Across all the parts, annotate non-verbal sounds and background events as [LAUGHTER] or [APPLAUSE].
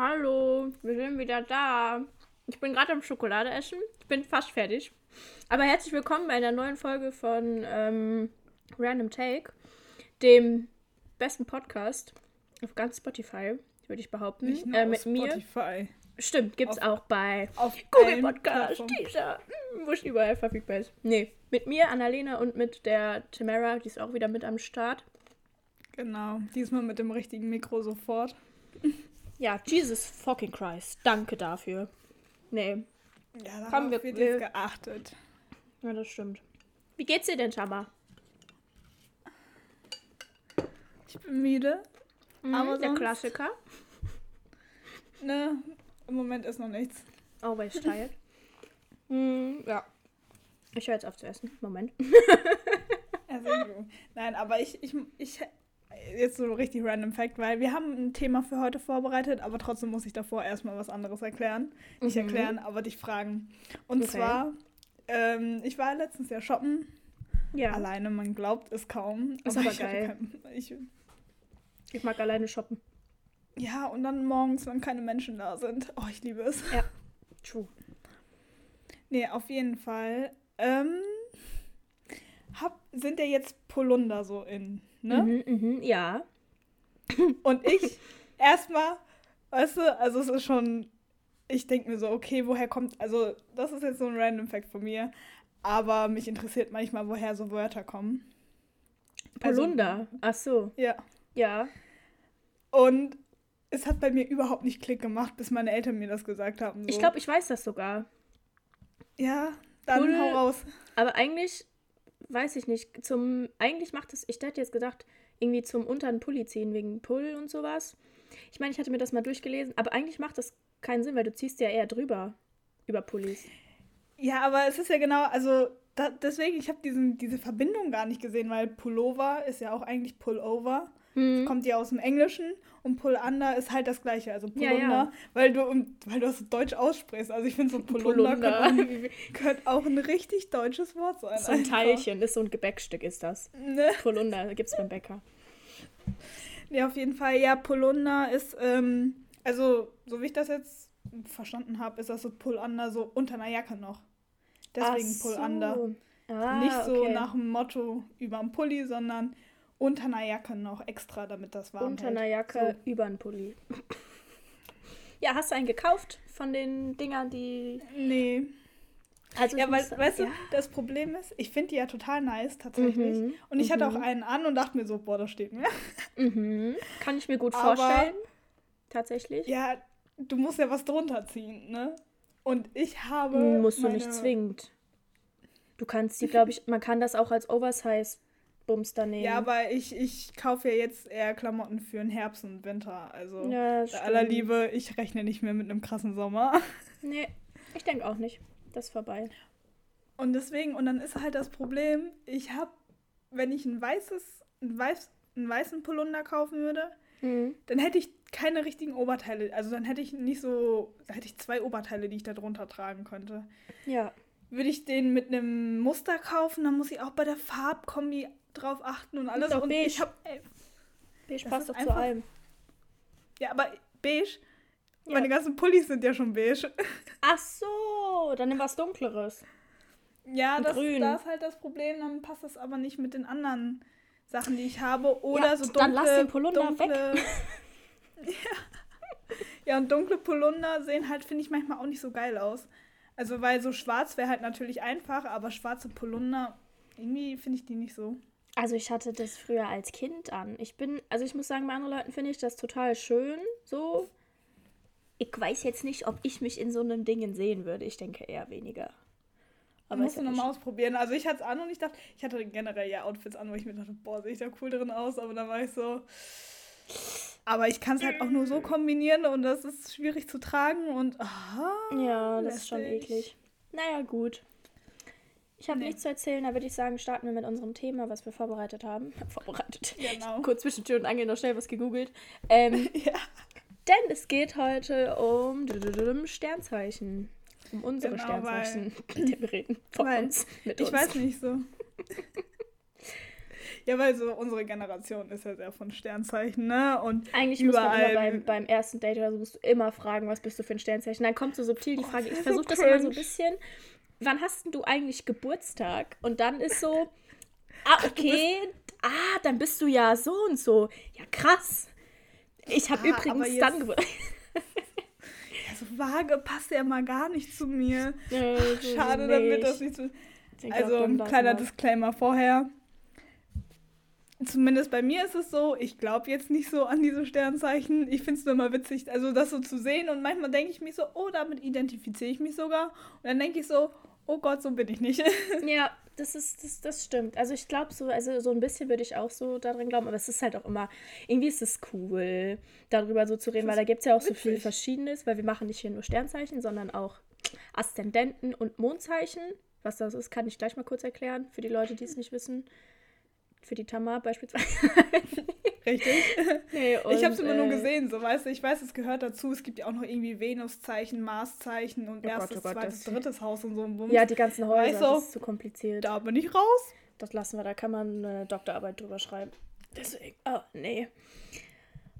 Hallo, wir sind wieder da. Ich bin gerade am Schokolade essen. Ich bin fast fertig. Aber herzlich willkommen bei einer neuen Folge von ähm, Random Take, dem besten Podcast auf ganz Spotify, würde ich behaupten. Nicht nur äh, auf mit mir. Spotify. Stimmt, gibt's Auf- auch bei Auf Google Podcast. Teaser, mm, wo es überall verfügbar ist. Nee, mit mir, Annalena und mit der Tamara, die ist auch wieder mit am Start. Genau. Diesmal mit dem richtigen Mikro sofort. Ja, Jesus fucking Christ, danke dafür. Nee, Ja, darauf Komm, wir- wird jetzt geachtet. ja, das stimmt. Wie geht's dir denn, Tama? Ich bin müde. Mhm, Aber der Klassiker. [LAUGHS] Ne, im Moment ist noch nichts. Always [LAUGHS] tired. mm, ja. Ich höre jetzt auf zu essen. Moment. Also, nein, aber ich, ich, ich, jetzt so richtig random Fact, weil wir haben ein Thema für heute vorbereitet, aber trotzdem muss ich davor erstmal was anderes erklären. Nicht Mhm. erklären, aber dich fragen. Und Okay. zwar, ähm, ich war letztens ja shoppen. Ja, Alleine, man glaubt es kaum. Ist aber ich hatte geil. Kein, ich, ich mag alleine shoppen. ja, und dann morgens, wenn keine Menschen da sind. Oh, ich liebe es. True. Nee, auf jeden Fall. Ähm, hab, sind ja jetzt Polunder so in, ne? Mhm, mhm, ja. Und ich erstmal, weißt du, also es ist schon, ich denke mir so, okay, woher kommt, also das ist jetzt so ein random Fact von mir, aber mich interessiert manchmal, woher so Wörter kommen. Also- Polunder. Ach so. Ja. Ja. Und es hat bei mir überhaupt nicht Klick gemacht, bis meine Eltern mir das gesagt haben. So. Ich glaube, ich weiß das sogar. Ja, dann Pull- hau raus. Aber eigentlich weiß ich nicht. Zum eigentlich macht es. Ich hätte jetzt gedacht, irgendwie zum unteren Pulli ziehen wegen Pull und sowas. Ich meine, ich hatte mir das mal durchgelesen, aber eigentlich macht das keinen Sinn, weil du ziehst ja eher drüber über Pullis. Ja, aber es ist ja genau, also da, deswegen, ich habe diese Verbindung gar nicht gesehen, weil Pullover ist ja auch eigentlich Pullover. Hm. Kommt ja aus dem Englischen und Pull-under ist halt das gleiche, also Ja, Polunder, ja. weil du weil du das deutsch aussprichst. Also ich finde so [LAUGHS] Polunder, Polunder. Könnte, auch, könnte auch ein richtig deutsches Wort sein. so ein einfach. Teilchen, ist so ein Gebäckstück, ist das. Ne? Polunder gibt's beim Bäcker. Ja, auf jeden Fall. Ja, Polunder ist, ähm, also so wie ich das jetzt verstanden habe, ist das so Pull-under so unter einer Jacke noch. Deswegen Ach so. Ah, Nicht so okay. nach dem Motto überm Pulli, sondern unter einer Jacke noch extra, damit das warm Unter einer Jacke über einen Pulli. [LAUGHS] Ja, hast du einen gekauft von den Dingern, die. Nee. Also Ja, weil, weißt du, ja. das Problem ist, ich finde die ja total nice tatsächlich. Mhm, Und ich hatte auch mhm. einen an und dachte mir so, boah, das steht mir. [LAUGHS] Mhm. Kann ich mir gut Aber- vorstellen. Tatsächlich. Ja, du musst ja was drunter ziehen, ne? Und ich habe. Musst du nicht zwingend. Du kannst die, glaube ich, man kann das auch als Oversize-Bumster nehmen. Ja, aber ich, ich kaufe ja jetzt eher Klamotten für den Herbst und Winter. Also, Ja, bei aller Liebe, ich rechne nicht mehr mit einem krassen Sommer. [LAUGHS] Nee, ich denke auch nicht. Das ist vorbei. Und deswegen, und dann ist halt das Problem, ich habe, wenn ich ein weißes, ein weiß, einen weißen Polunder kaufen würde, Mhm. dann hätte ich keine richtigen Oberteile. Also dann hätte ich nicht so, da hätte ich zwei Oberteile, die ich da drunter tragen könnte. Ja. Würde ich den mit einem Muster kaufen, dann muss ich auch bei der Farbkombi drauf achten und alles. doch und beige. ich habe, Beige Das passt doch zu einfach- allem. ja, aber beige. Ja. Meine ganzen Pullis sind ja schon beige. Ach so, dann nimm was Dunkleres. Ja, das, grün. da ist halt das Problem, dann passt das aber nicht mit den anderen Sachen, die ich habe. Oder Ja, so dunkle, dann lass den Polunder dunkle, [LAUGHS] ja. ja, und dunkle Polunder sehen halt, finde ich, manchmal auch nicht so geil aus. Also, weil so schwarz wäre halt natürlich einfach, aber schwarze Polunder, irgendwie finde ich die nicht so. Also ich hatte das früher als Kind an. Ich bin, also ich muss sagen, bei anderen Leuten finde ich das total schön. So. Ich weiß jetzt nicht, ob ich mich in so einem Dingen sehen würde. Ich denke eher weniger. Aber musst du nochmal ausprobieren. Also ich hatte es an und ich dachte, ich hatte generell ja Outfits an, wo ich mir dachte, boah, sehe ich da cool drin aus, aber dann war ich so. Aber ich kann es halt auch nur so kombinieren und das ist schwierig zu tragen und. aha, Ja, das ist schon lästig. eklig. Naja, gut. Ich habe Nee. nichts zu erzählen, da würde ich sagen, starten wir mit unserem Thema, was wir vorbereitet haben. [LAUGHS] Vorbereitet. Genau. Kurz zwischen Tür und Angel noch schnell was gegoogelt. Ähm, [LAUGHS] Ja. denn es geht heute um Sternzeichen. Um unsere Genau, Sternzeichen. [LAUGHS] Wir reden von weil uns. Mit Ich uns. weiß nicht so. Ja, weil so unsere Generation ist ja sehr von Sternzeichen, ne? Und Eigentlich muss man immer beim, beim ersten Date oder so musst du immer fragen, was bist du für ein Sternzeichen. Dann kommt so subtil die Frage, oh, ich versuche das immer so ein bisschen. Wann hast denn du eigentlich Geburtstag? Und dann ist so, ah, okay, ah, dann bist du ja so und so. Ja, krass. Ich habe ah, übrigens dann Geburtstag. [LAUGHS] so vage passt ja mal gar nicht zu mir. Ja, Ach, schade, nicht. damit das nicht so. Also, ein kleiner Disclaimer vorher. Zumindest bei mir ist es so, ich glaube jetzt nicht so an diese Sternzeichen. Ich finde es nur mal witzig, also das so zu sehen. Und manchmal denke ich mich so, oh, damit identifiziere ich mich sogar. Und dann denke ich so, oh Gott, so bin ich nicht. [LAUGHS] Ja, das ist, das, das stimmt. Also ich glaube so, also so ein bisschen würde ich auch so daran glauben, aber es ist halt auch immer, irgendwie ist es cool, darüber so zu reden, weil da gibt es ja auch witzig. so viel Verschiedenes, weil wir machen nicht hier nur Sternzeichen, sondern auch Aszendenten und Mondzeichen. Was das ist, kann ich gleich mal kurz erklären, für die Leute, die es nicht wissen. Für die Tamar beispielsweise. Richtig. [LAUGHS] Nee, und, ich habe es immer äh, nur gesehen, so weißt du. Ich weiß, es gehört dazu. Es gibt ja auch noch irgendwie Venuszeichen, Marszeichen und oh erstes, Gott, oh Gott, zweites, drittes Haus und so. Bums. Ja, die ganzen Häuser, weißt du, das ist zu kompliziert. Da bin ich raus. Das lassen wir, da kann man eine Doktorarbeit drüber schreiben. Deswegen, oh, nee.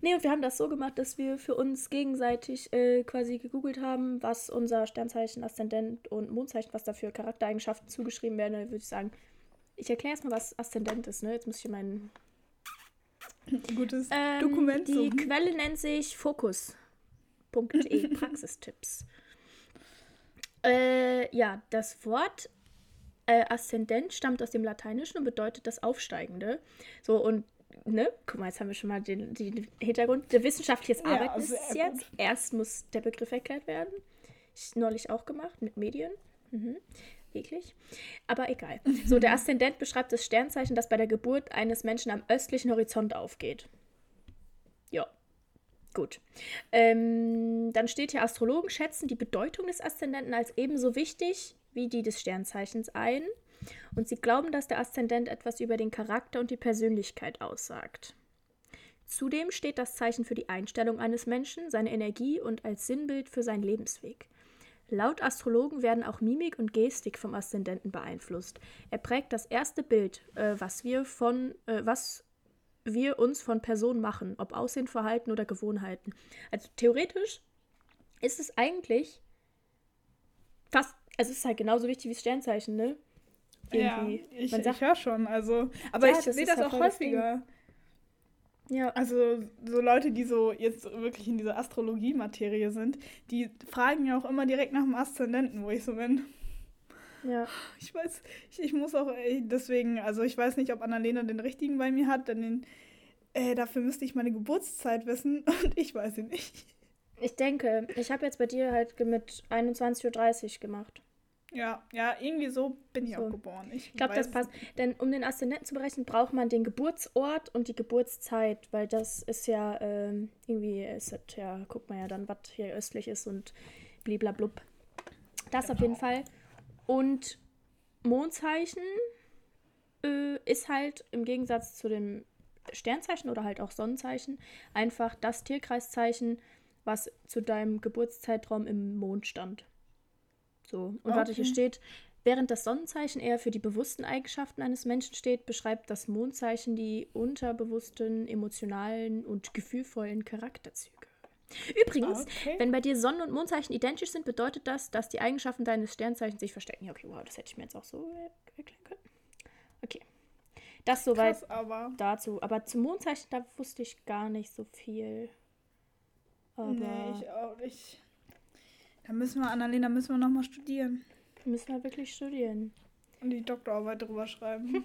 Nee, und wir haben das so gemacht, dass wir für uns gegenseitig äh, quasi gegoogelt haben, was unser Sternzeichen, Aszendent und Mondzeichen, was da für Charaktereigenschaften zugeschrieben werden. Würde ich sagen, ich erkläre erstmal, was Aszendent ist. Ne? Jetzt muss ich meinen Gutes ähm, Dokument. Die suchen. Quelle nennt sich Fokus.de, [LAUGHS] Praxistipps. Äh, ja, das Wort äh, Aszendent stammt aus dem Lateinischen und bedeutet das Aufsteigende. So, und ne, guck mal, jetzt haben wir schon mal den, den Hintergrund. Der wissenschaftliches Arbeiten ja, ist jetzt. Gut. Erst muss der Begriff erklärt werden. Ich neulich auch gemacht mit Medien. Mhm eklig. Aber egal. So, der [LAUGHS] Aszendent beschreibt das Sternzeichen, das bei der Geburt eines Menschen am östlichen Horizont aufgeht. Ja. Gut. Ähm, dann steht hier, Astrologen schätzen die Bedeutung des Aszendenten als ebenso wichtig wie die des Sternzeichens ein. Und sie glauben, dass der Aszendent etwas über den Charakter und die Persönlichkeit aussagt. Zudem steht das Zeichen für die Einstellung eines Menschen, seine Energie und als Sinnbild für seinen Lebensweg. Laut Astrologen werden auch Mimik und Gestik vom Aszendenten beeinflusst. Er prägt das erste Bild, äh, was wir von, äh, was wir uns von Personen machen, ob Aussehen, Verhalten oder Gewohnheiten. Also theoretisch ist es eigentlich fast, also es ist halt genauso wichtig wie das Sternzeichen, ne? Irgendwie. Ja, ich, ich höre schon, also, aber ja, ich sehe das, das halt auch häufiger. Ja. Also so Leute, die so jetzt wirklich in dieser Astrologie-Materie sind, die fragen ja auch immer direkt nach dem Aszendenten, wo ich so bin. Ja. Ich weiß, ich, ich muss auch, deswegen, also ich weiß nicht, ob Annalena den richtigen bei mir hat, denn den, äh, dafür müsste ich meine Geburtszeit wissen [LAUGHS] und ich weiß sie nicht. Ich denke, ich habe jetzt bei dir halt mit 21.30 Uhr gemacht. Ja, ja, irgendwie so bin ich so. auch geboren. Ich, ich glaube, das passt. Denn um den Aszendenten zu berechnen, braucht man den Geburtsort und die Geburtszeit, weil das ist ja ähm, irgendwie, ist das, ja, guckt man ja dann, was hier östlich ist und bliblablub. Das genau. auf jeden Fall. Und Mondzeichen äh, ist halt im Gegensatz zu dem Sternzeichen oder halt auch Sonnenzeichen einfach das Tierkreiszeichen, was zu deinem Geburtszeitraum im Mond stand. So, und okay. warte, hier steht, während das Sonnenzeichen eher für die bewussten Eigenschaften eines Menschen steht, beschreibt das Mondzeichen die unterbewussten, emotionalen und gefühlvollen Charakterzüge. Übrigens, okay. wenn bei dir Sonnen- und Mondzeichen identisch sind, bedeutet das, dass die Eigenschaften deines Sternzeichens sich verstecken. Ja, okay, wow, das hätte ich mir jetzt auch so erklären können. Okay. Das soweit Krass, aber. dazu. Aber zum Mondzeichen, da wusste ich gar nicht so viel. Aber nee, ich auch nicht. Da müssen wir, Annalena, müssen wir nochmal studieren. Müssen wir wirklich studieren. Und die Doktorarbeit drüber schreiben. [LAUGHS]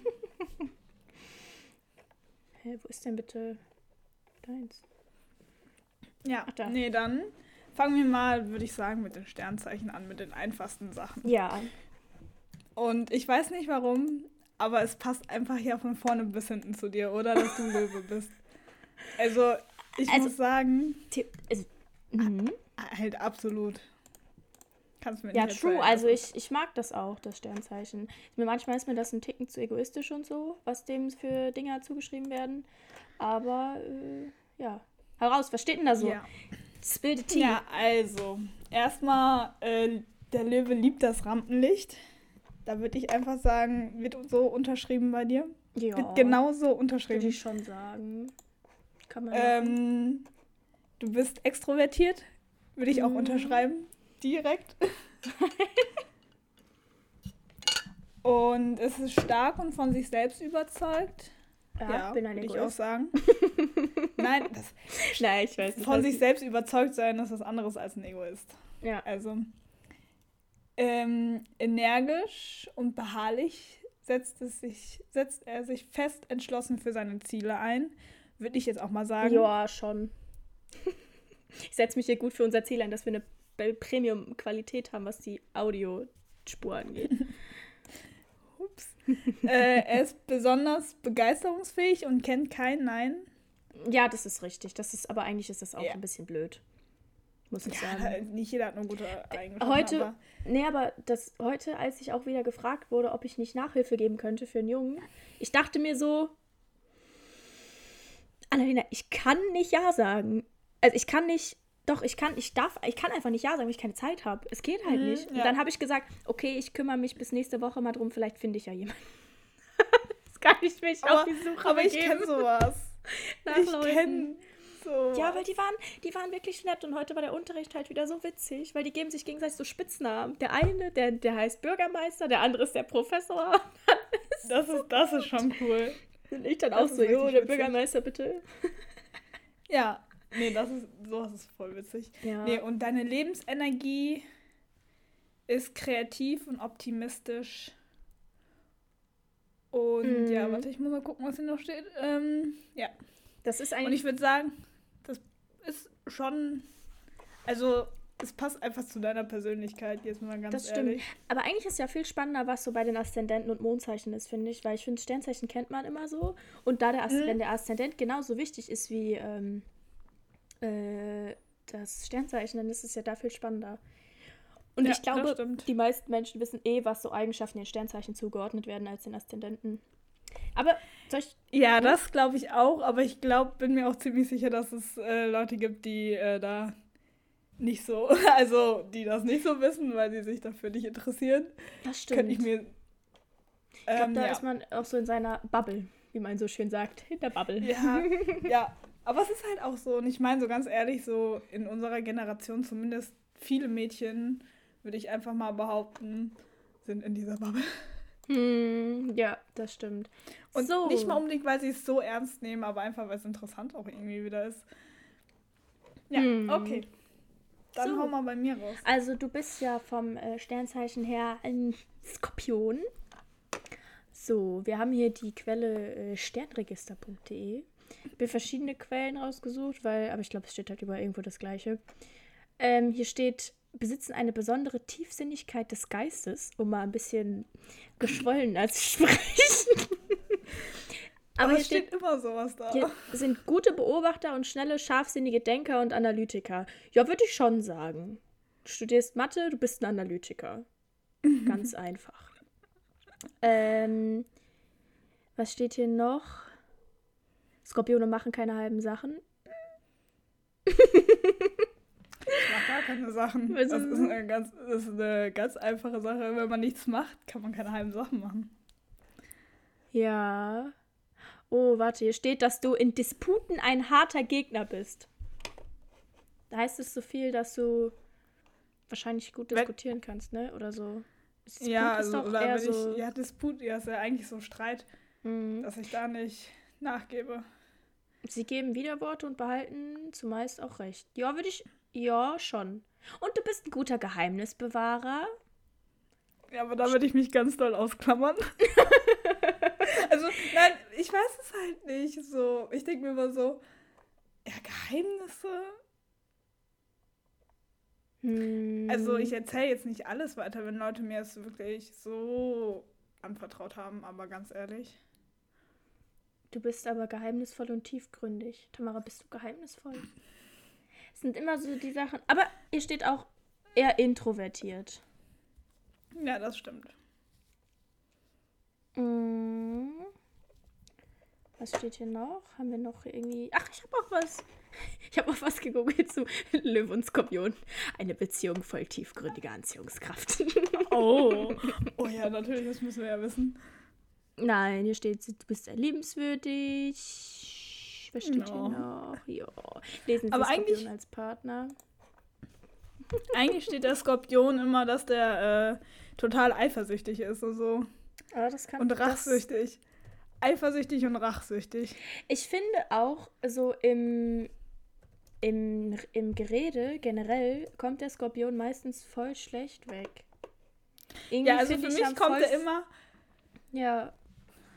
Hä, wo ist denn bitte deins? Ja, Ach, da. nee, dann fangen wir mal, würde ich sagen, mit den Sternzeichen an, mit den einfachsten Sachen. Ja. Und ich weiß nicht warum, aber es passt einfach ja von vorne bis hinten zu dir, oder? Dass du Löwe [LAUGHS] bist. Also, ich also, muss sagen. Also, mhm. halt absolut. Kannst mir ja, true. Also ich, ich mag das auch, das Sternzeichen. Manchmal ist mir das ein Ticken zu egoistisch und so, was dem für Dinger zugeschrieben werden. Aber äh, ja. Heraus, was steht denn da so? Ja. Spill the Ja, also, erstmal, äh, der Löwe liebt das Rampenlicht. Da würde ich einfach sagen, wird so unterschrieben bei dir. Ja. Wird genauso Würde unterschrieben. ich schon sagen. Kann man. Ähm, du bist extrovertiert. Würde ich auch Mhm. unterschreiben. Direkt. und es ist stark und von sich selbst überzeugt. ja, bin ein würde ich auch Egoist. sagen. [LAUGHS] Nein, [LAUGHS] das, Nein, ich weiß nicht. von sich selbst überzeugt sein ist was anderes als ein Egoist. Ja. Also ähm, energisch und beharrlich setzt, es sich, setzt er sich fest entschlossen für seine Ziele ein. Würde ich jetzt auch mal sagen. Ja, schon. Ich setze mich hier gut für unser Ziel ein, dass wir eine Premium-Qualität haben, was die Audiospur angeht. [LAUGHS] Ups. äh, er ist besonders begeisterungsfähig und kennt kein Nein. ja, das ist richtig. Das ist, aber eigentlich ist das auch Ja. ein bisschen blöd. Muss ich Ja, sagen. [LAUGHS] nicht jeder hat eine gute Eigenschaften. Heute, aber nee, aber das heute, als ich auch wieder gefragt wurde, ob ich nicht Nachhilfe geben könnte für einen Jungen, ich dachte mir so, Annalena, ich kann nicht Ja sagen. Also ich kann nicht, doch, ich kann, ich darf, ich kann einfach nicht Ja sagen, weil ich keine Zeit habe. Es geht halt Mhm, nicht. Und ja. dann habe ich gesagt, okay, ich kümmere mich bis nächste Woche mal drum, vielleicht finde ich ja jemanden. [LAUGHS] das kann ich mich auf aber, die Suche aber ich begeben. kenne sowas. [LAUGHS] ich kenne so. Ja, weil die waren, die waren wirklich nett und heute war der Unterricht halt wieder so witzig, weil die geben sich gegenseitig so Spitznamen. Der eine, der, der heißt Bürgermeister, der andere ist der Professor. [LAUGHS] das, ist, das ist schon cool. Und ich dann Das auch so, jo, der witzig. Bürgermeister bitte. Ja, nee, das ist, sowas ist voll witzig. Ja. Nee, und deine Lebensenergie ist kreativ und optimistisch. Und Mhm. ja, warte, ich muss mal gucken, was hier noch steht. Ähm, ja. Das ist Und eigentlich. ich würde sagen, das ist schon. Also, es passt einfach zu deiner Persönlichkeit, jetzt mal ganz Das stimmt. ehrlich. Aber eigentlich ist ja viel spannender, was so bei den Aszendenten und Mondzeichen ist, finde ich. Weil ich finde, Sternzeichen kennt man immer so. Und da der, Aszend- Mhm. der Aszendent genauso wichtig ist wie ähm, äh, das Sternzeichen, dann ist es ja da viel spannender. Und Ja, ich glaube, die meisten Menschen wissen eh, was so Eigenschaften den Sternzeichen zugeordnet werden als den Aszendenten. Aber soll ich. Ja, das glaube ich auch, aber ich glaube, bin mir auch ziemlich sicher, dass es äh, Leute gibt, die äh, da nicht so, [LAUGHS] also die das nicht so wissen, weil sie sich dafür nicht interessieren. Das stimmt. Könnte ich mir. Ich glaube, Ähm, da ja. ist man auch so in seiner Bubble, wie man so schön sagt. In der Bubble. Ja, ja. [LAUGHS] Aber es ist halt auch so, und ich meine so ganz ehrlich, so in unserer Generation zumindest viele Mädchen, würde ich einfach mal behaupten, sind in dieser Bubble. Hm, ja, das stimmt. Und so. nicht mal unbedingt, weil sie es so ernst nehmen, aber einfach, weil es interessant auch irgendwie wieder ist. Ja, Hm. okay. Dann So. hau mal bei mir raus. Also du bist ja vom äh, Sternzeichen her ein Skorpion. So, wir haben hier die Quelle äh, sternregister.de. Ich habe verschiedene Quellen rausgesucht, weil, aber ich glaube, es steht halt über irgendwo das Gleiche. Ähm, hier steht, besitzen eine besondere Tiefsinnigkeit des Geistes, um mal ein bisschen geschwollener zu [LAUGHS] sprechen. aber hier es steht, steht immer sowas da. hier sind gute Beobachter und schnelle, scharfsinnige Denker und Analytiker. Ja, würde ich schon sagen. Du studierst Mathe, du bist ein Analytiker. [LAUGHS] Ganz einfach. Ähm, was steht hier noch? Skorpione machen keine halben Sachen. Ich mach gar keine Sachen. [LAUGHS] Das ist ist, eine ganz, das ist eine ganz einfache Sache. Wenn man nichts macht, kann man keine halben Sachen machen. Ja. Oh, warte, hier steht, dass du in Disputen ein harter Gegner bist. Da heißt es so viel, dass du wahrscheinlich gut Wenn- diskutieren kannst, ne? Oder so. Disput ja, ist also, doch oder eher wenn so. ich, ja, Disput, ja, ist ja eigentlich so Streit, Mhm. dass ich da nicht nachgebe. Sie geben Widerworte und behalten zumeist auch recht. Ja, würde ich. Ja, schon. Und du bist ein guter Geheimnisbewahrer. Ja, aber da würde ich mich ganz doll ausklammern. [LAUGHS] also, nein, ich weiß es halt nicht. So, ich denke mir immer so, ja, Geheimnisse. Hm. Also, ich erzähle jetzt nicht alles weiter, wenn Leute mir es wirklich so anvertraut haben, aber ganz ehrlich. Du bist aber geheimnisvoll und tiefgründig. Tamara, bist du geheimnisvoll? Es sind immer so die Sachen. Aber ihr steht auch eher introvertiert. Ja, das stimmt. Mm. Was steht hier noch? Haben wir noch irgendwie. Ach, ich habe auch was. [LAUGHS] Ich habe auch was gegoogelt zu [LAUGHS] Löwe und Skorpion. Eine Beziehung voll tiefgründiger Anziehungskraft. Oh. [LAUGHS] oh ja, natürlich, das müssen wir ja wissen. Nein, hier steht, du bist sehr liebenswürdig. Was steht No. hier noch? Ja. Lesen Sie Aber Skorpion eigentlich- als Partner. [LAUGHS] Eigentlich steht der Skorpion immer, dass der äh, total eifersüchtig ist und so. Aber das kann Und rachsüchtig. Eifersüchtig und rachsüchtig. Ich finde auch so im, im, im Gerede generell kommt der Skorpion meistens voll schlecht weg. Irgendwie Ja, also für ich, mich kommt er immer Ja,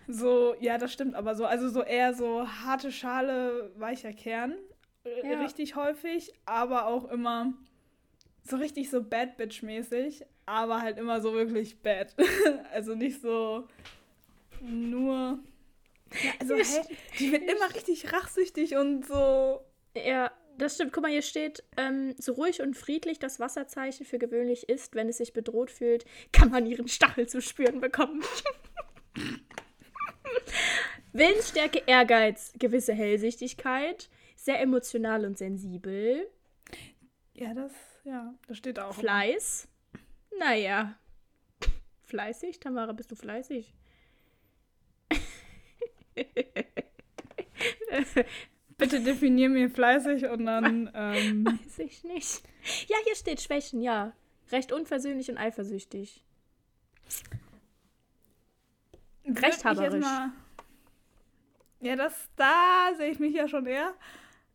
so, ja, das stimmt, aber so, also so eher so harte Schale, weicher Kern. äh, Ja. Richtig häufig, aber auch immer so richtig so Bad Bitch-mäßig, aber halt immer so wirklich bad. [LAUGHS] also nicht so nur. Ja, also, hä, die wird immer richtig rachsüchtig und so. ja, das stimmt. Guck mal, hier steht, ähm, so ruhig und friedlich das Wasserzeichen für gewöhnlich ist, wenn es sich bedroht fühlt, kann man ihren Stachel zu spüren bekommen. [LAUGHS] Willensstärke, Ehrgeiz, gewisse Hellsichtigkeit, sehr emotional und sensibel. Ja, das, ja, das steht auch. Fleiß? Naja. Fleißig? Tamara, bist du fleißig? [LAUGHS] Bitte definier mir fleißig und dann. Ähm, [LAUGHS] Weiß ich nicht. Ja, hier steht Schwächen, ja. Recht unversöhnlich und eifersüchtig. Rechthaberisch. mal- Ja, das, da sehe ich mich ja schon eher.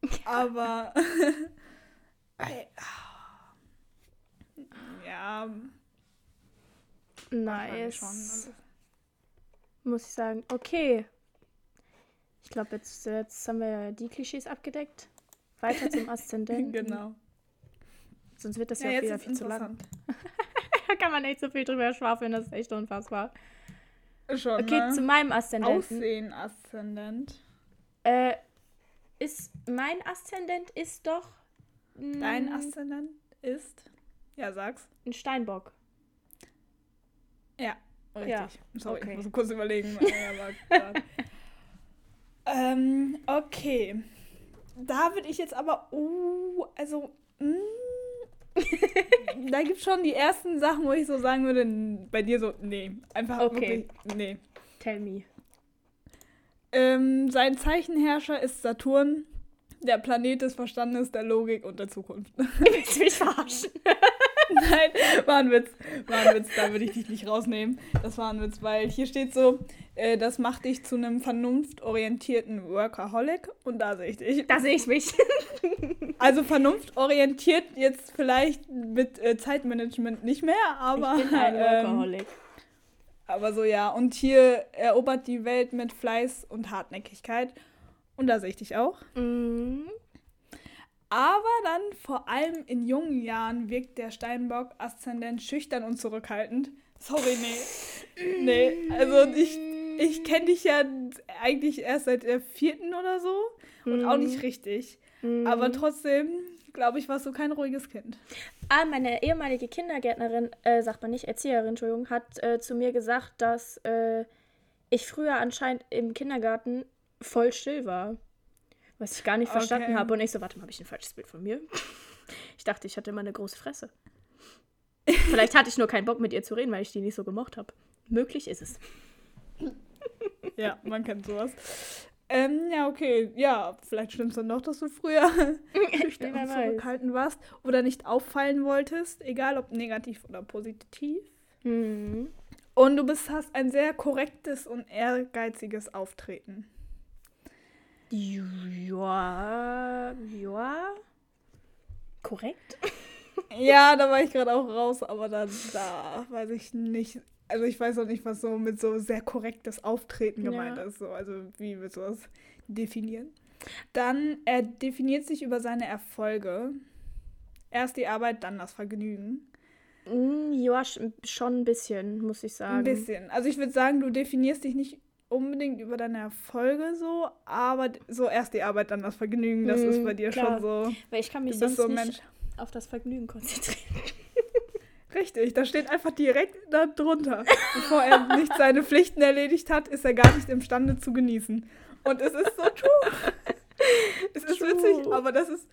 [LAUGHS] Aber. [LAUGHS] Ey, ja, Nice. schon. Also, Muss ich sagen. Okay. Ich glaube, jetzt, jetzt haben wir die Klischees abgedeckt. Weiter zum Aszendenten. [LAUGHS] genau. Sonst wird das Ja, ja, auch wieder viel zu lang. Da kann man echt so viel drüber schwafeln, das ist echt unfassbar. Schon, Okay, ne? zu meinem Aszendenten. Aussehen Aszendent. Äh, ist mein Aszendent ist doch Dein Aszendent ist. Ja, sag's. ein Steinbock. Ja, richtig. Ja, Sorry, okay. ich muss kurz überlegen. [LAUGHS] Ähm, okay. Da würde ich jetzt aber. Uh, also. mm, da gibt es schon die ersten Sachen, wo ich so sagen würde, bei dir so, nee. Einfach Okay. wirklich, nee. Tell me. Ähm, sein Zeichenherrscher ist Saturn, der Planet des Verstandes, der Logik und der Zukunft. [LAUGHS] Willst du mich verarschen? [LAUGHS] Nein, war ein Witz. War ein Witz, da würde ich dich nicht rausnehmen. Das war ein Witz, weil hier steht so, äh, das macht dich zu einem vernunftorientierten Workaholic und da sehe ich dich. Da sehe ich mich. [LAUGHS] Also vernunftorientiert jetzt vielleicht mit äh, Zeitmanagement nicht mehr, aber, ich bin ein ähm, Workaholic. aber so ja. Und hier erobert die Welt mit Fleiß und Hartnäckigkeit und da sehe ich dich auch. Mhm. Aber dann vor allem in jungen Jahren wirkt der Steinbock Aszendent schüchtern und zurückhaltend. Sorry, nee. Nee, also ich, ich kenne dich ja eigentlich erst seit der vierten oder so und auch nicht richtig. Mhm. Aber trotzdem, glaube ich, warst du kein ruhiges Kind. Ah, meine ehemalige Kindergärtnerin, äh, sagt man nicht, Erzieherin, Entschuldigung, hat äh, zu mir gesagt, dass äh, ich früher anscheinend im Kindergarten voll still war. Was ich gar nicht verstanden Okay. habe. Und ich so, warte mal, habe ich ein falsches Bild von mir? [LAUGHS] Ich dachte, ich hatte immer eine große Fresse. [LAUGHS] Vielleicht hatte ich nur keinen Bock mit ihr zu reden, weil ich die nicht so gemocht habe. Möglich ist es. Ja, [LAUGHS] man kennt sowas. Ähm, ja, okay. Ja, vielleicht stimmt es dann doch, dass du früher [LAUGHS] schüchtern und zurückhaltend warst oder nicht auffallen wolltest, egal ob negativ oder positiv. Mhm. Und du bist, hast ein sehr korrektes und ehrgeiziges Auftreten. Ja, ja. Korrekt? Ja, da war ich gerade auch raus, aber da, da weiß ich nicht. Also ich weiß auch nicht, was so mit so sehr korrektes Auftreten gemeint Ja. ist. So. Also wie willst du das definieren? Dann, er definiert sich über seine Erfolge. Erst die Arbeit, dann das Vergnügen. Mm, Ja, sch- schon ein bisschen, muss ich sagen. Ein bisschen. Also ich würde sagen, du definierst dich nicht unbedingt über deine Erfolge so, aber so erst die Arbeit, dann das Vergnügen. Das Mhm, ist bei dir klar. schon so. Weil ich kann mich sonst so nicht auf das Vergnügen konzentrieren. Richtig, da steht einfach direkt da drunter. Bevor er [LAUGHS] nicht seine Pflichten erledigt hat, ist er gar nicht imstande zu genießen. Und es ist so true. [LAUGHS] es ist True. witzig, aber das ist,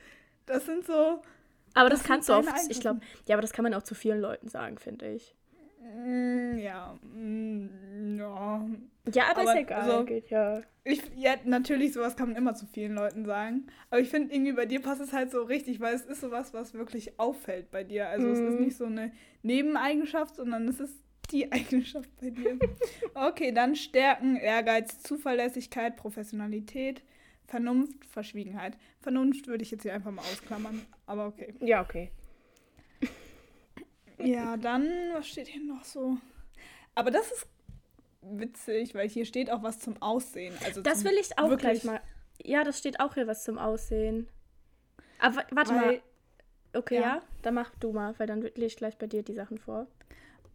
das sind so, Aber das, Das kannst du oft, ich glaube, ja, aber das kann man auch zu vielen Leuten sagen, finde ich. Mm, ja. Mm, ja. Ja, aber, Aber ist egal. so- geht ja. Ich, ja, natürlich, sowas kann man immer zu vielen Leuten sagen. Aber ich finde, irgendwie bei dir passt es halt so richtig, weil es ist sowas, was wirklich auffällt bei dir. Also es ist Mhm. nicht so eine Nebeneigenschaft, sondern es ist die [LAUGHS] Eigenschaft bei dir. Okay, dann Stärken, Ehrgeiz, Zuverlässigkeit, Professionalität, Vernunft, Verschwiegenheit. Vernunft würde ich jetzt hier einfach mal ausklammern, aber okay. Ja, okay. Ja, dann, was steht hier noch so? Aber das ist witzig, weil hier steht auch was zum Aussehen. Also Das will ich auch gleich mal. Ja, das steht auch hier was zum Aussehen. Aber wa- warte mal. Weil- Okay, Ja. ja. Dann mach du mal, weil dann lese ich gleich bei dir die Sachen vor.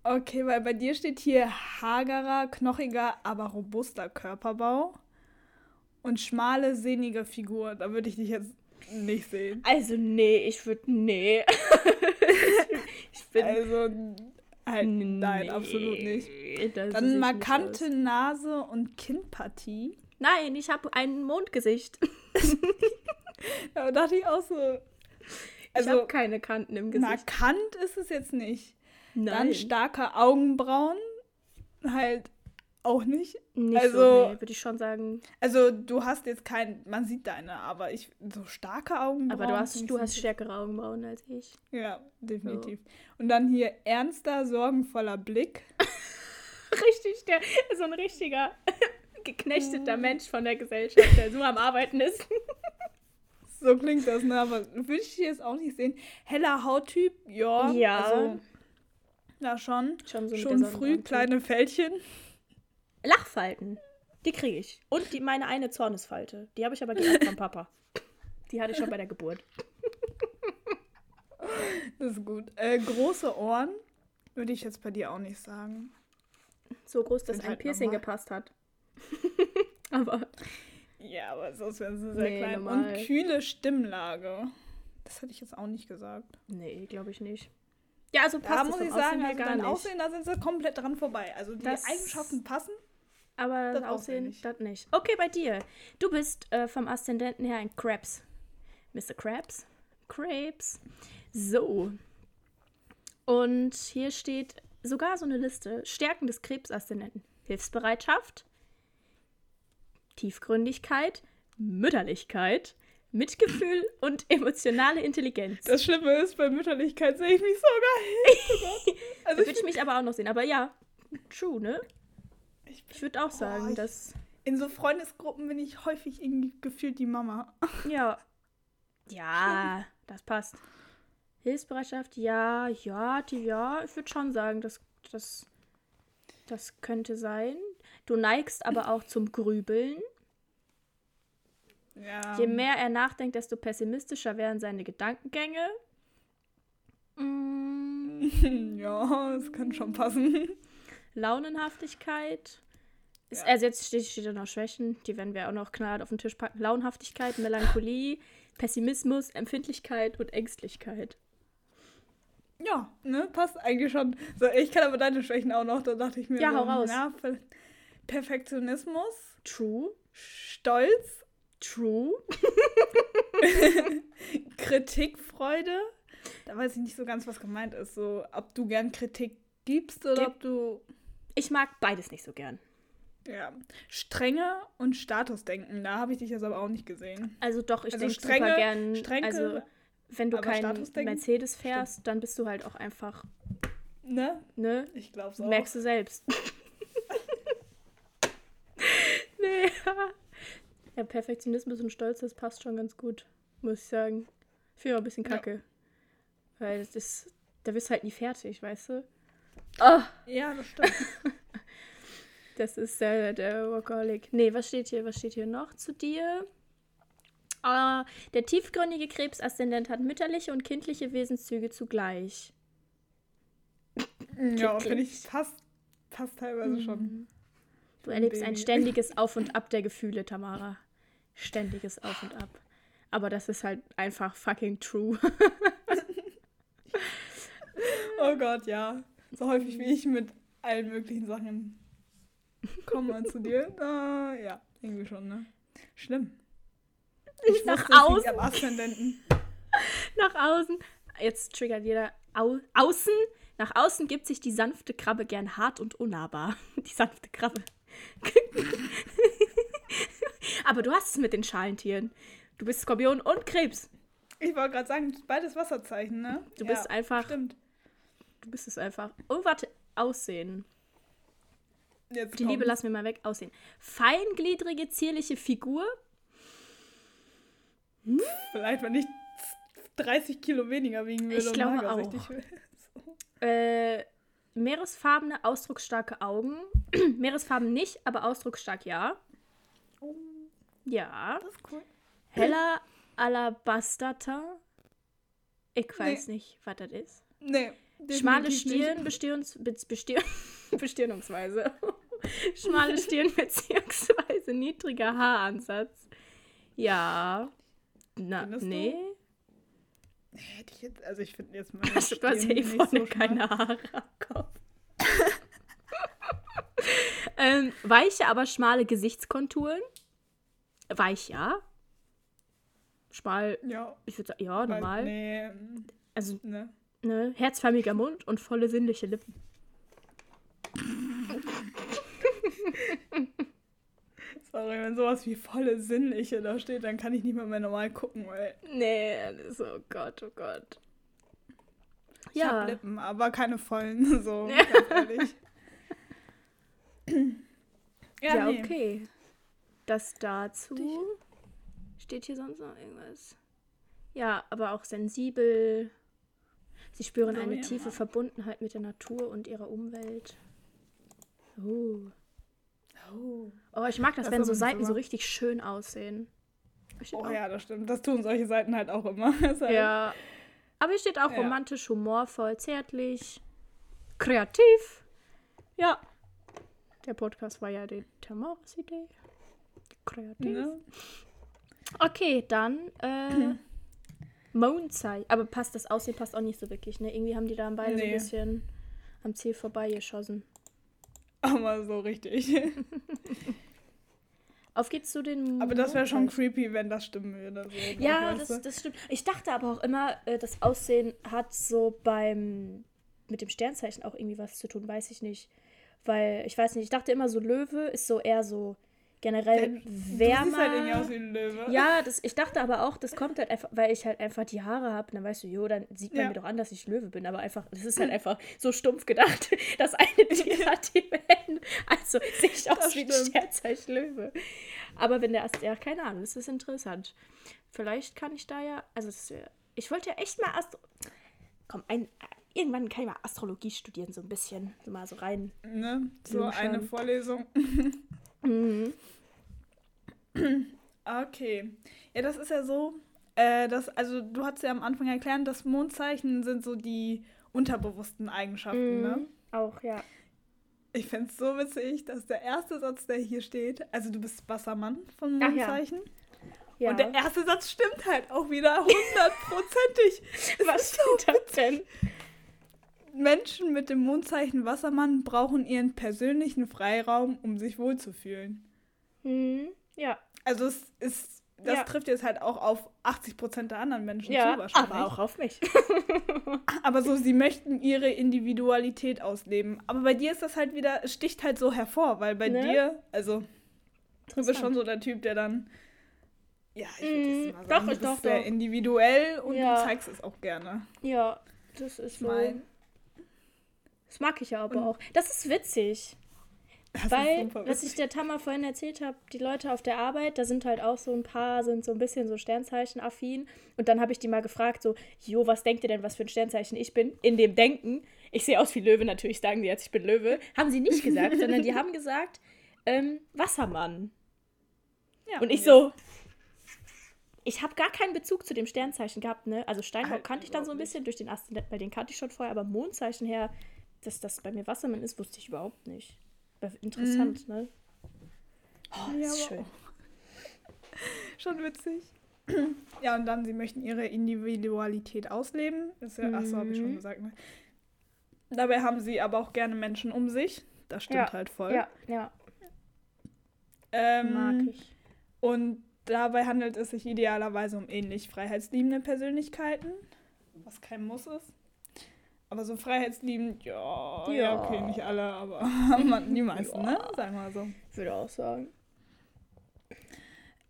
Okay, weil bei dir steht hier hagerer, knochiger, aber robuster Körperbau und schmale, sehnige Figur. Da würde ich dich jetzt nicht sehen. Also, nee, ich würde. Nee. [LAUGHS] ich bin. Also, halt, nein, nee, absolut nicht. das sieht Dann nicht markante aus. Nase und Kinnpartie. Nein, ich habe ein Mondgesicht. [LAUGHS] Da dachte ich auch so. ich Also, habe keine Kanten im Gesicht. markant ist es jetzt nicht. Dann Nein. starke Augenbrauen. Halt auch nicht. Nicht also- so, nee, würde ich schon sagen. Also, du hast jetzt kein. Man sieht deine, aber ich. So starke Augenbrauen. Aber du hast, du hast stärkere Augenbrauen als ich. Ja, definitiv. Und dann hier ernster, sorgenvoller Blick. [LAUGHS] Richtig, der so ein richtiger [LAUGHS] geknechteter Mensch von der Gesellschaft, der so am Arbeiten ist. [LAUGHS] So klingt das, ne? Aber würde ich jetzt auch nicht sehen. Heller Hauttyp, ja. Ja. Also, ja, schon. Schon so schon früh kleine Fältchen. Lachfalten. Die kriege ich. Und die, meine eine Zornesfalte. Die habe ich aber geerbt vom Papa. Die hatte ich schon bei der Geburt. Das ist gut. Äh, große Ohren würde ich jetzt bei dir auch nicht sagen. So groß, dass Sind ein halt Piercing normal. gepasst hat. [LAUGHS] aber Ja, aber sonst wären sie sehr Nee, klein. normal. Und kühle Stimmlage. Das hätte ich jetzt auch nicht gesagt. nee, glaube ich nicht. Ja, also passt Da es muss ich sagen, also gar dein nicht. Aussehen, da sind sie komplett dran vorbei. Also die Das- Eigenschaften passen. Aber das Aussehen, nicht. das nicht. Okay, bei dir. Du bist äh, vom Aszendenten her ein Krabs. Mr. Krabs. Crepes. So. Und hier steht sogar so eine Liste. Stärken des Krebsaszendenten. Hilfsbereitschaft, Tiefgründigkeit, Mütterlichkeit, Mitgefühl [LAUGHS] und emotionale Intelligenz. Das Schlimme ist, bei Mütterlichkeit sehe ich mich so geil. Da Also würde ich ich mich aber auch noch sehen. Aber ja, true, ne? Ich Ich würde auch sagen, ich- dass. In so Freundesgruppen bin ich häufig irgendwie gefühlt die Mama. [LAUGHS] Ja. Ja, das passt. Hilfsbereitschaft, ja, ja, die, ja, ich würde schon sagen, das, das, das könnte sein. Du neigst aber [LAUGHS] auch zum Grübeln. Ja. Je mehr er nachdenkt, desto pessimistischer werden seine Gedankengänge. Mm, [LAUGHS] ja, das kann schon passen. Launenhaftigkeit. Ist, Ja. Also jetzt steht, steht da noch Schwächen, die werden wir auch noch knallhart auf den Tisch packen. Launenhaftigkeit, Melancholie, [LAUGHS] Pessimismus, Empfindlichkeit und Ängstlichkeit. Ja, ne, passt eigentlich schon. So, ich kann aber deine Schwächen auch noch, da dachte ich mir Ja, so, hau raus. Per- Perfektionismus, True. Stolz, True. [LAUGHS] Kritikfreude. Da weiß ich nicht so ganz, was gemeint ist. So, ob du gern Kritik gibst oder Gib- ob du Ich mag beides nicht so gern. Ja, Strenge und Statusdenken. Da habe ich dich jetzt aber auch nicht gesehen. Also doch, ich Also denke super gern. strenge, also wenn du keinen? Mercedes fährst, dann bist du halt auch einfach, Ne? ne? Ich glaube so. Merkst du selbst. [LAUGHS] nee. Ja, Perfektionismus und Stolz, das passt schon ganz gut, muss ich sagen. Ich finde auch ein bisschen Ja. kacke. Weil das ist, da bist du halt nie fertig, weißt du? Oh, Ja, das stimmt. Das ist der, der Workaholic. Nee, was steht hier? Was steht hier noch zu dir? Ah, der tiefgründige Krebsaszendent hat mütterliche und kindliche Wesenszüge zugleich. ja, finde ich passt, passt teilweise schon. Mhm. Du Ein erlebst ein ständiges [LAUGHS] Auf und Ab der Gefühle, Tamara. Ständiges Auf und Ab. Aber das ist halt einfach fucking true. [LAUGHS] Oh Gott, ja. So häufig wie ich mit allen möglichen Sachen komme zu dir. Äh, [LAUGHS] ja, irgendwie schon, ne? Schlimm. Ich Nach wusste, außen. am Aszendenten. [LAUGHS] Nach außen. Jetzt triggert jeder. Au außen Nach außen gibt sich die sanfte Krabbe gern hart und unnahbar. [LAUGHS] Die sanfte Krabbe. Aber du hast es mit den Schalentieren. Du bist Skorpion und Krebs. Ich wollte gerade sagen, beides Wasserzeichen, ne? Du bist Ja, einfach. Stimmt. Du bist es einfach. Oh, warte. Aussehen. Jetzt Die Liebe kommt's. lassen wir mal weg. Aussehen. Feingliedrige, zierliche Figur. Vielleicht, wenn ich 30 Kilo weniger wiegen würde. Ich glaube mager auch. will. [LAUGHS] Äh, meeresfarbene, ausdrucksstarke Augen. [CLEARS THROAT] Meeresfarben nicht, aber ausdrucksstark ja. Oh, Ja. das ist cool. Heller Alabasterter. Ich weiß nicht, was das ist. Nee. Schmale Stirn, nicht. Bestirns, Be- Bestirn, [LAUGHS] Bestirnungsweise. Schmale Stirn [LAUGHS] beziehungsweise niedriger Haaransatz. Ja. Na, Findest du? nee. Hätte ich jetzt, also ich finde jetzt mal. Du hast ja eh vorne keine Haare am Kopf. [LAUGHS] ähm, weiche, aber schmale Gesichtskonturen. Weich, ja. Schmal, Ja, ich würde sagen, ja, normal. Nee, Also, ne. ne, herzförmiger Mund und volle sinnliche Lippen. [LAUGHS] Sorry, wenn sowas wie volle Sinnliche da steht, dann kann ich nicht mehr, mehr normal gucken, weil Nee, das ist, oh Gott, oh Gott. ich Ja. hab Lippen, aber keine vollen, [LAUGHS] so, Ja. [LAUGHS] ganz ehrlich. Ja, nee. okay. Das dazu. Steht hier sonst noch irgendwas? Ja, aber auch sensibel. Sie spüren So eine wie tiefe immer. Verbundenheit mit der Natur und ihrer Umwelt. Oh. Oh. Oh, ich mag das, Das wenn so Seiten nicht so immer. richtig schön aussehen. Steht oh auch- ja, das stimmt. Das tun solche Seiten halt auch immer. [LAUGHS] Halt- Ja. Aber hier steht auch Ja. romantisch, humorvoll, zärtlich, kreativ. Ja. Der Podcast war ja die Tamaras Idee. Kreativ. Ne? Okay, dann äh, [CLEARS THROAT] Mondzei. Aber passt das Aussehen passt auch nicht so wirklich, ne? Irgendwie haben die da beide so ein Nee. bisschen am Ziel vorbeigeschossen. Aber so richtig. [LAUGHS] Auf geht's zu den Aber das wäre schon creepy, wenn das stimmen würde. So, Ja, weißt das, du? das stimmt. Ich dachte aber auch immer, äh, das Aussehen hat so beim mit dem Sternzeichen auch irgendwie was zu tun, weiß ich nicht. Weil, ich weiß nicht, ich dachte immer so Löwe ist so eher so generell Du wärmer. halt irgendwie aus wie ein Löwe. Ja, das, ich dachte aber auch, das kommt halt einfach, weil ich halt einfach die Haare habe. Dann weißt du, jo, dann sieht man Ja. mir doch an, dass ich Löwe bin. Aber einfach, das ist halt einfach so stumpf gedacht. [LAUGHS] Das eine [LAUGHS] Tier hat die Hände. Also sehe ich aus Das wie ein. Sternzeichen Löwe. Aber wenn der Ast, ja, keine Ahnung, das ist interessant. Vielleicht kann ich da ja, also das ich wollte ja echt mal Astro komm, ein, irgendwann kann ich mal Astrologie studieren, so ein bisschen, so mal so rein. Ne? So eine Vorlesung. [LAUGHS] Mhm. Okay. Ja, das ist ja so, äh, dass, also du hast ja am Anfang erklärt, dass Mondzeichen sind so die unterbewussten Eigenschaften, ne? Mhm. Auch, ja. Ich fände es so witzig, dass der erste Satz, der hier steht, also du bist Wassermann von Ach ja. Mondzeichen. ja. Und der erste Satz stimmt halt auch wieder hundertprozentig. [LAUGHS] Was ist so steht da denn? Menschen mit dem Mondzeichen Wassermann brauchen ihren persönlichen Freiraum, um sich wohlzufühlen. Mhm. Ja. Also es ist, das Ja. trifft jetzt halt auch auf 80% der anderen Menschen Ja, zu wahrscheinlich. aber auch auf mich. [LAUGHS] Aber so, sie möchten ihre Individualität ausleben. Aber bei dir ist das halt wieder, es sticht halt so hervor, weil bei Ne? dir, also du bist schon so der Typ, der dann, ja, ich würde Mm, mal doch, sagen, ich- du bist doch, sehr doch. individuell und Ja. du zeigst es auch gerne. Ja, das ist so. Mein- Das mag ich ja aber Und- auch. Das ist witzig. Das weil, ist was ich der Tammer vorhin erzählt habe, die Leute auf der Arbeit, da sind halt auch so ein paar, sind so ein bisschen so Sternzeichen-affin. Und dann habe ich die mal gefragt, so, jo, was denkt ihr denn, was für ein Sternzeichen ich bin? In dem Denken, ich sehe aus wie Löwe, natürlich sagen die jetzt, ich bin Löwe. Haben sie nicht gesagt, [LAUGHS] sondern die haben gesagt, ähm, Wassermann. Ja, Und ich jetzt- so, ich habe gar keinen Bezug zu dem Sternzeichen gehabt, ne? Also Steinbock Halt kannte ich dann so ein bisschen durch den Aszendent, weil den kannte ich schon vorher, aber Mondzeichen her, dass das bei mir Wassermann ist, wusste ich überhaupt nicht. Aber Interessant, ne? Oh, Mhm. Ja, ist schön. [LAUGHS] Schon witzig. Ja, und dann, sie möchten ihre Individualität ausleben. Ist ja, achso, habe ich schon Mhm. gesagt, ne? Dabei haben sie aber auch gerne Menschen um sich. Das stimmt Ja, halt voll. Ja, ja, ähm, mag ich. Und dabei handelt es sich idealerweise um ähnlich freiheitsliebende Persönlichkeiten, was kein Muss ist. Aber so freiheitsliebend, ja, ja, ja okay, nicht alle, aber [LAUGHS] die meisten, ne? ja. ne? Sagen wir mal so. Ich würde auch sagen.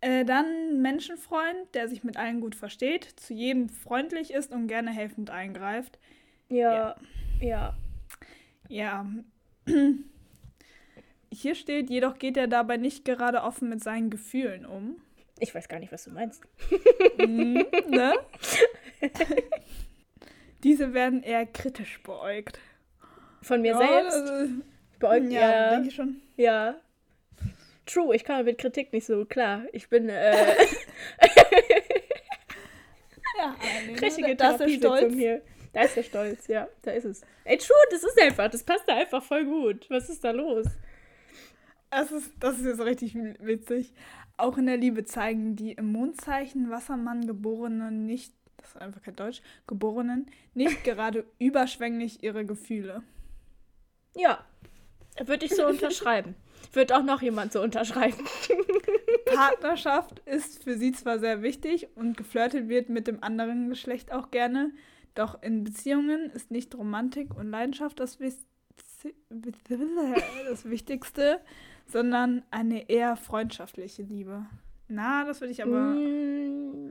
Äh, dann Menschenfreund, der sich mit allen gut versteht, zu jedem freundlich ist und gerne helfend eingreift. Ja, ja. Ja. ja. [CLEARS THROAT] Hier steht, jedoch geht er dabei nicht gerade offen mit seinen Gefühlen um. Ich weiß gar nicht, was du meinst. mm, ne? [LAUGHS] [LAUGHS] Diese werden eher kritisch beäugt. Von mir ja, selbst? Also, beäugt, ja, ja. denke ich schon. Ja. True, ich kann mit Kritik nicht so klar. Ich bin äh, [LAUGHS] ja, eine richtige da ist Stolz. hier. Da ist der Stolz, ja, da ist es. Ey, true, das ist einfach, das passt da einfach voll gut. Was ist da los? Das ist, das ist jetzt richtig witzig. Auch in der Liebe zeigen die im Mondzeichen Wassermann Geborenen nicht, das ist einfach kein Deutsch, Geborenen nicht gerade [LAUGHS] überschwänglich ihre Gefühle. Ja, würde ich so unterschreiben. Wird auch noch jemand so unterschreiben. [LAUGHS] Partnerschaft ist für sie zwar sehr wichtig und geflirtet wird mit dem anderen Geschlecht auch gerne, doch in Beziehungen ist nicht Romantik und Leidenschaft das, [LAUGHS] das Wichtigste, sondern eine eher freundschaftliche Liebe. Na, das würde ich aber. Mm,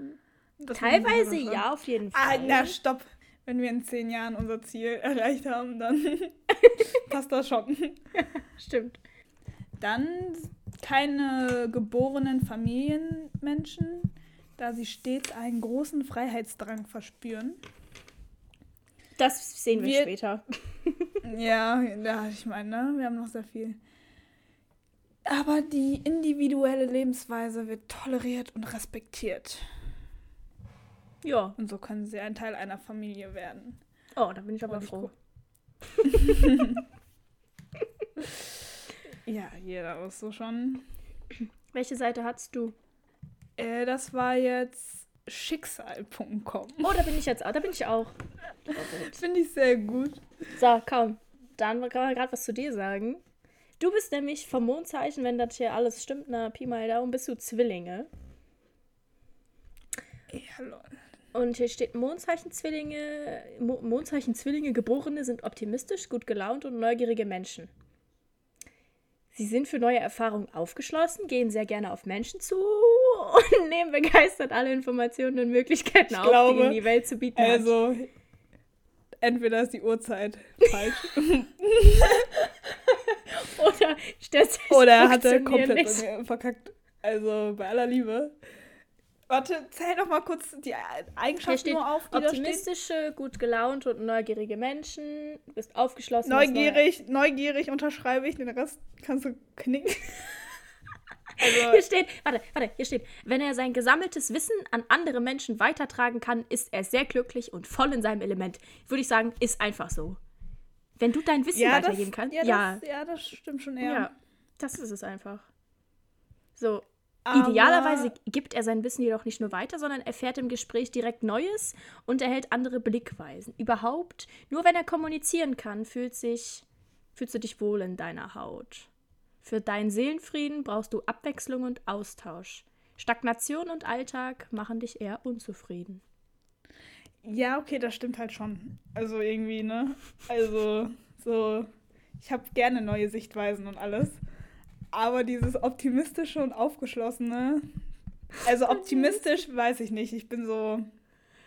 teilweise ja, auf jeden ah, Fall. Ah, na, stopp. Wenn wir in zehn Jahren unser Ziel erreicht haben, dann [LAUGHS] passt das schon. Stimmt. Dann keine geborenen Familienmenschen, da sie stets einen großen Freiheitsdrang verspüren. Das sehen wir, wir später. [LAUGHS] ja, ja, ich meine, ne? wir haben noch sehr viel. Aber die individuelle Lebensweise wird toleriert und respektiert. Ja. Und so können sie ein Teil einer Familie werden. Oh, da bin ich aber froh. [LAUGHS] ja, jeder ist so schon. Welche Seite hattest du? Äh, das war jetzt schicksal.com. Oh, da bin ich jetzt auch. Da bin ich auch. [LAUGHS] Finde ich sehr gut. So, komm. Dann kann man gerade was zu dir sagen. Du bist nämlich vom Mondzeichen, wenn das hier alles stimmt, na Pi mal Daumen, bist du Zwillinge. Ja, lol. Und hier steht Mondzeichen Zwillinge, Mo Mondzeichen Zwillinge Geborene sind optimistisch, gut gelaunt und neugierige Menschen. Sie sind für neue Erfahrungen aufgeschlossen, gehen sehr gerne auf Menschen zu [LAUGHS] und nehmen begeistert alle Informationen und Möglichkeiten ich auf, glaube, die ihnen die Welt zu bieten also, hat. Also, entweder ist die Uhrzeit falsch. [LAUGHS] [LAUGHS] Oder Oder hat er komplett verkackt. Also bei aller Liebe. Warte, zähl doch mal kurz die Eigenschaften nur auf. Die optimistische, gut gelaunt und neugierige Menschen. Du bist aufgeschlossen. Neugierig, neugierig unterschreibe ich. Den Rest kannst du knicken. [LAUGHS] Also, hier steht, warte, warte, hier steht, wenn er sein gesammeltes Wissen an andere Menschen weitertragen kann, ist er sehr glücklich und voll in seinem Element. Würde ich sagen, ist einfach so. Wenn du dein Wissen ja, weitergeben das, kannst. Ja, ja. Das, ja, das stimmt schon eher. Ja, das ist es einfach. So. Aber Idealerweise gibt er sein Wissen jedoch nicht nur weiter, sondern erfährt im Gespräch direkt Neues und erhält andere Blickweisen. Überhaupt, nur wenn er kommunizieren kann, fühlt sich, fühlst du dich wohl in deiner Haut. Für deinen Seelenfrieden brauchst du Abwechslung und Austausch. Stagnation und Alltag machen dich eher unzufrieden. Ja, okay, das stimmt halt schon. Also irgendwie, ne? Also, so, ich habe gerne neue Sichtweisen und alles. Aber dieses optimistische und aufgeschlossene, also optimistisch weiß ich nicht. Ich bin so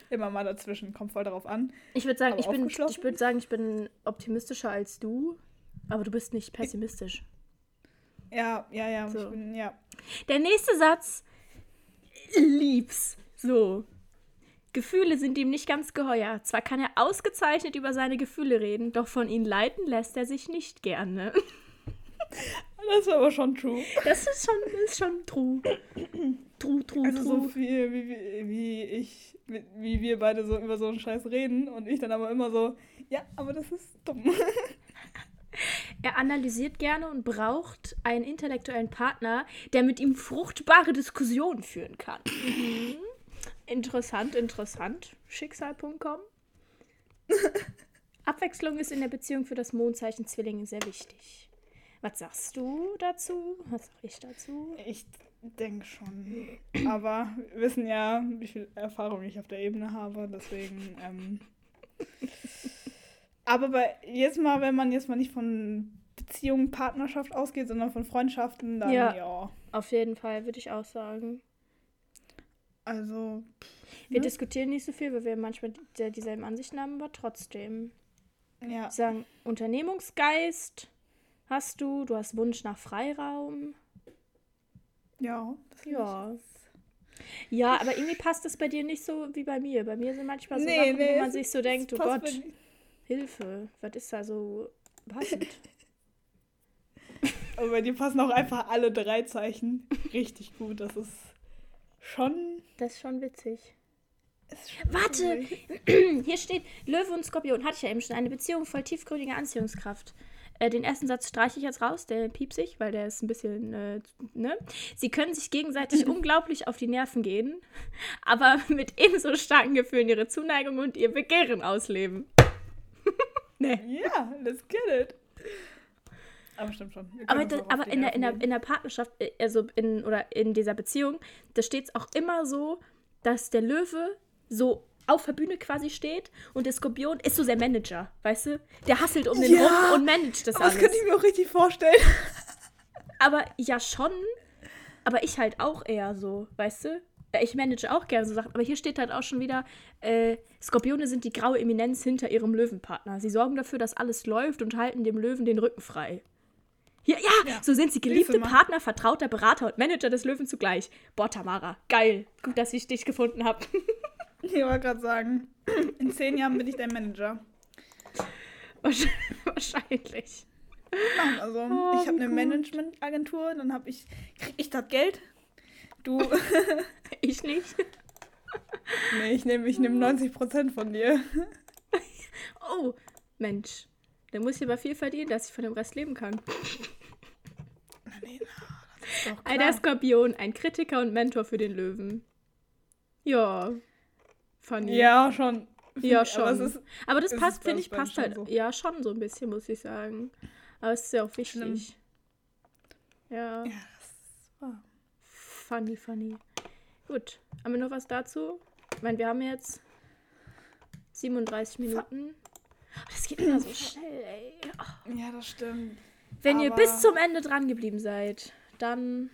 immer mal dazwischen, kommt voll darauf an. Ich würde sagen, ich bin, ich würde sagen, ich bin optimistischer als du, aber du bist nicht pessimistisch. Ja, ja, ja, so. bin, ja. Der nächste Satz lieb's. So. Gefühle sind ihm nicht ganz geheuer. Zwar kann er ausgezeichnet über seine Gefühle reden, doch von ihnen leiten lässt er sich nicht gerne. [LAUGHS] Das ist aber schon true. Das ist schon, ist schon true. True, true, also true. so viel, wie, wie, wie ich, wie wir beide so über so einen Scheiß reden und ich dann aber immer so, ja, aber das ist dumm. [LAUGHS] Er analysiert gerne und braucht einen intellektuellen Partner, der mit ihm fruchtbare Diskussionen führen kann. Mhm. Interessant, interessant. Schicksal.com. [LAUGHS] Abwechslung ist in der Beziehung für das Mondzeichen Zwillinge sehr wichtig. Was sagst du dazu? Was sag ich dazu? Ich denke schon. Aber wir wissen ja, wie viel Erfahrung ich auf der Ebene habe. Deswegen, ähm, Aber bei, jetzt mal, wenn man jetzt mal nicht von Beziehung, Partnerschaft ausgeht, sondern von Freundschaften, dann ja. ja. Auf jeden Fall, würde ich auch sagen. Also. Wir ne? diskutieren nicht so viel, weil wir manchmal dieselben Ansichten haben, aber trotzdem. Ja. Sagen, Unternehmungsgeist hast du, du hast Wunsch nach Freiraum. Ja. ja. Ja, aber irgendwie passt das bei dir nicht so wie bei mir. Bei mir sind manchmal so nee, Sachen, nee, wo man sich so denkt, oh Gott, Hilfe, was ist da so passend? [LAUGHS] aber bei dir passen auch einfach alle drei Zeichen richtig gut. Das ist schon. Das ist schon witzig. Ist schon Warte! [CLEARS THROAT] Hier steht: Löwe und Skorpion. Hatte ich ja eben schon. Eine Beziehung voll tiefgründiger Anziehungskraft. Äh, den ersten Satz streiche ich jetzt raus, der piepsig, weil der ist ein bisschen, äh, ne? Sie können sich gegenseitig [LAUGHS] unglaublich auf die Nerven gehen, aber [LAUGHS] mit ebenso starken Gefühlen ihre Zuneigung und ihr Begehren ausleben. [LAUGHS] ne. Ja, let's get it. Aber stimmt schon. Aber, das, aber in, der, in, der, in der Partnerschaft, äh, also in, oder in dieser Beziehung, da steht es auch immer so, dass der Löwe so auf der Bühne quasi steht und der Skorpion ist so der Manager, weißt du? Der hasselt um den ja, rum und managt das alles. Das könnte ich mir auch richtig vorstellen. [LAUGHS] Aber ja schon, aber ich halt auch eher so, weißt du? Ich manage auch gerne so Sachen, aber hier steht halt auch schon wieder, äh, Skorpione sind die graue Eminenz hinter ihrem Löwenpartner. Sie sorgen dafür, dass alles läuft und halten dem Löwen den Rücken frei. Ja, ja, ja, so sind sie geliebte Partner, vertrauter Berater und Manager des Löwen zugleich. Boah, Tamara, geil. Gut, dass ich dich gefunden habe. [LAUGHS] [LAUGHS] ich wollte gerade sagen, [CLEARS THROAT] in zehn Jahren bin ich dein Manager. Wahrscheinlich. Also, oh, ich habe eine Managementagentur, dann habe ich, krieg ich das Geld. Du. [LAUGHS] ich nicht. [LAUGHS] nee, ich nehme ich nehm 90% von dir. oh, Mensch. Dann muss ich aber viel verdienen, dass ich von dem Rest leben kann. Ein Skorpion, ein Kritiker und Mentor für den Löwen. Ja. Funny. Ja, schon. Ja, schon. Aber, ist, aber das passt, finde ich, passt halt. So. Ja, schon so ein bisschen, muss ich sagen. Aber es ist ja auch wichtig. Schlimm. Ja. Ja, das war. Funny, funny. Gut. Haben wir noch was dazu? Ich meine, wir haben jetzt 37 Minuten. Das geht immer so schnell, ey. Oh. Ja, das stimmt. Wenn Aber ihr bis zum Ende dran geblieben seid, dann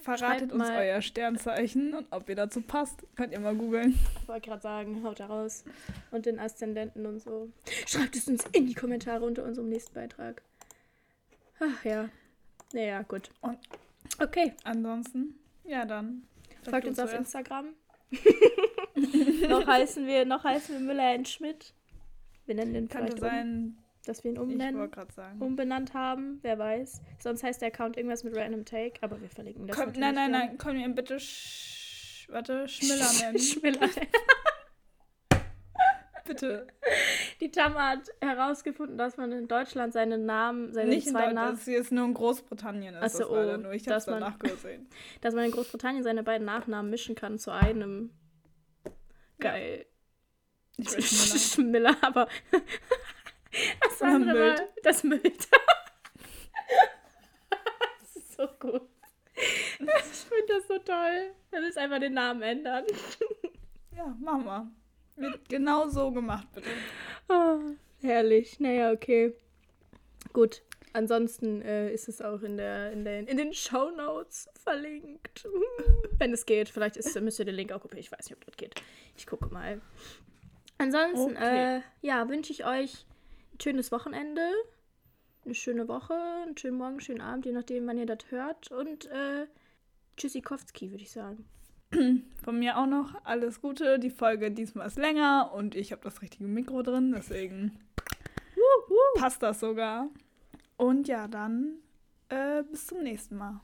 verratet uns euer Sternzeichen und ob ihr dazu passt. Könnt ihr mal googeln. Ich wollte gerade sagen, haut da raus. Und den Aszendenten und so. Schreibt es uns in die Kommentare unter unserem nächsten Beitrag. Ach ja. Naja, gut. Und okay. Ansonsten, ja dann. Folgt uns auf Instagram. [LAUGHS] noch heißen wir, noch heißen wir Müller Schmidt. Wir nennen den Könnte sein, um, dass wir ihn umnennen, umbenannt haben. Wer weiß. Sonst heißt der Account irgendwas mit Random Take, aber wir verlinken das. Komm, nein, nein, nein. Können wir ihn bitte sch warte, [LAUGHS] Schmiller nennen? Schmiller. [LAUGHS] bitte. Die Tama hat herausgefunden, dass man in Deutschland seine Namen, seine Nicht zwei Namen. Das ist nur in Großbritannien. Ist Achso, das oh, nur. Ich hab's danach gesehen. [LAUGHS] Dass man in Großbritannien seine beiden Nachnamen mischen kann zu einem. Geil. Ja. Ich Schmiller. aber das andere Müll. war das Müll. [LAUGHS] das ist so gut. Ich finde das so toll. Dann ist einfach den Namen ändern. Ja, machen wir. Wird genau so gemacht, bitte. Oh, herrlich. Naja, okay. Gut. Ansonsten äh, ist es auch in, der, in, der, in den Show Notes verlinkt. [LAUGHS] Wenn es geht. Vielleicht ist, müsst ihr den Link auch kopieren. Ich weiß nicht, ob das geht. Ich gucke mal. Ansonsten, okay. äh, ja, wünsche ich euch schönes Wochenende, eine schöne Woche, einen schönen Morgen, einen schönen Abend, je nachdem, wann ihr das hört. Und äh, Tschüssikowski, würde ich sagen. [CLEARS THROAT] Von mir auch noch alles Gute. Die Folge diesmal ist länger und ich habe das richtige Mikro drin, deswegen passt das sogar. Und ja, dann äh, bis zum nächsten Mal.